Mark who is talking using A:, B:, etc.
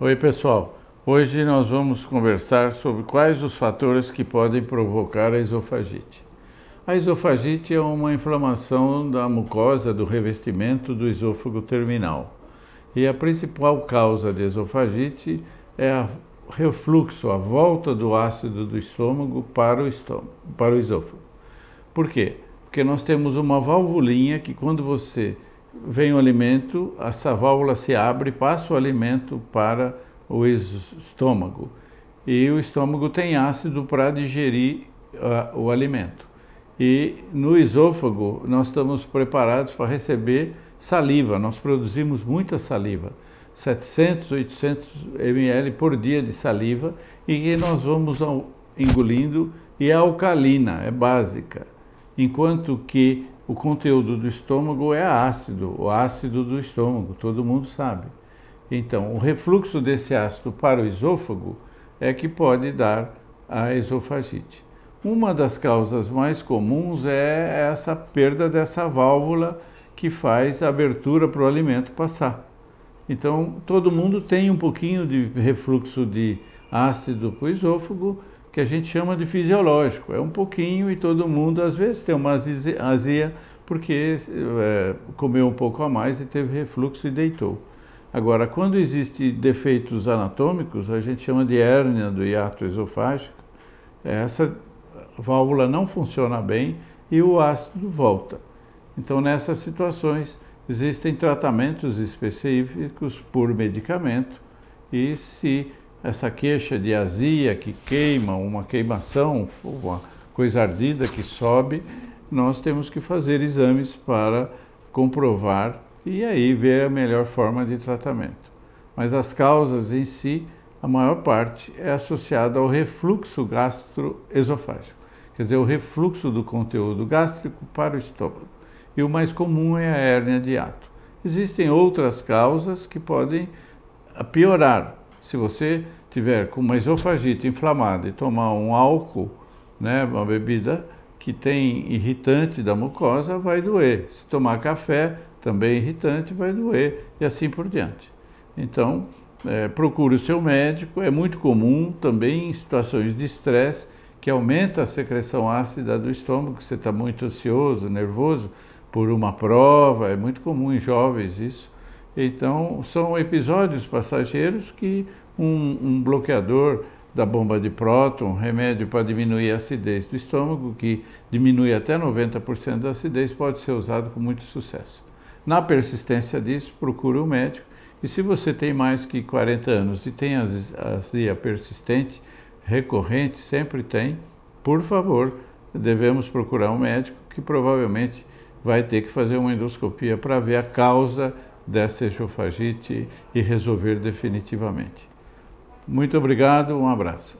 A: Oi pessoal, hoje nós vamos conversar sobre quais os fatores que podem provocar a esofagite. A esofagite é uma inflamação da mucosa do revestimento do esôfago terminal. E a principal causa de esofagite é o refluxo, a volta do ácido do estômago para o, estômago, para o esôfago. Por quê? Porque nós temos uma valvulinha que quando você vem o alimento, essa válvula se abre, passa o alimento para o estômago. E o estômago tem ácido para digerir uh, o alimento. E no esôfago nós estamos preparados para receber saliva, nós produzimos muita saliva. 700, 800 ml por dia de saliva e nós vamos engolindo e é alcalina, é básica. Enquanto que o conteúdo do estômago é ácido, o ácido do estômago, todo mundo sabe. Então, o refluxo desse ácido para o esôfago é que pode dar a esofagite. Uma das causas mais comuns é essa perda dessa válvula que faz a abertura para o alimento passar. Então, todo mundo tem um pouquinho de refluxo de ácido para o esôfago, que a gente chama de fisiológico. É um pouquinho e todo mundo às vezes tem uma azia porque é, comeu um pouco a mais e teve refluxo e deitou. Agora, quando existem defeitos anatômicos, a gente chama de hérnia do hiato esofágico, essa válvula não funciona bem e o ácido volta. Então, nessas situações, existem tratamentos específicos por medicamento e se essa queixa de azia que queima, uma queimação, uma coisa ardida que sobe, nós temos que fazer exames para comprovar e aí ver a melhor forma de tratamento. Mas as causas em si, a maior parte é associada ao refluxo gastroesofágico, quer dizer, o refluxo do conteúdo gástrico para o estômago. E o mais comum é a hérnia de hiato. Existem outras causas que podem piorar, se você tiver com uma esofagite inflamada e tomar um álcool, né, uma bebida que tem irritante da mucosa, vai doer. Se tomar café, também irritante, vai doer e assim por diante. Então, é, procure o seu médico. É muito comum também em situações de estresse que aumenta a secreção ácida do estômago, você está muito ansioso, nervoso por uma prova, é muito comum em jovens isso. Então, são episódios passageiros que um, um bloqueador da bomba de próton, remédio para diminuir a acidez do estômago, que diminui até 90% da acidez, pode ser usado com muito sucesso. Na persistência disso, procure um médico. E se você tem mais que 40 anos e tem azia persistente, recorrente, sempre tem, por favor, devemos procurar um médico que provavelmente vai ter que fazer uma endoscopia para ver a causa dessa esofagite e resolver definitivamente. Muito obrigado, um abraço.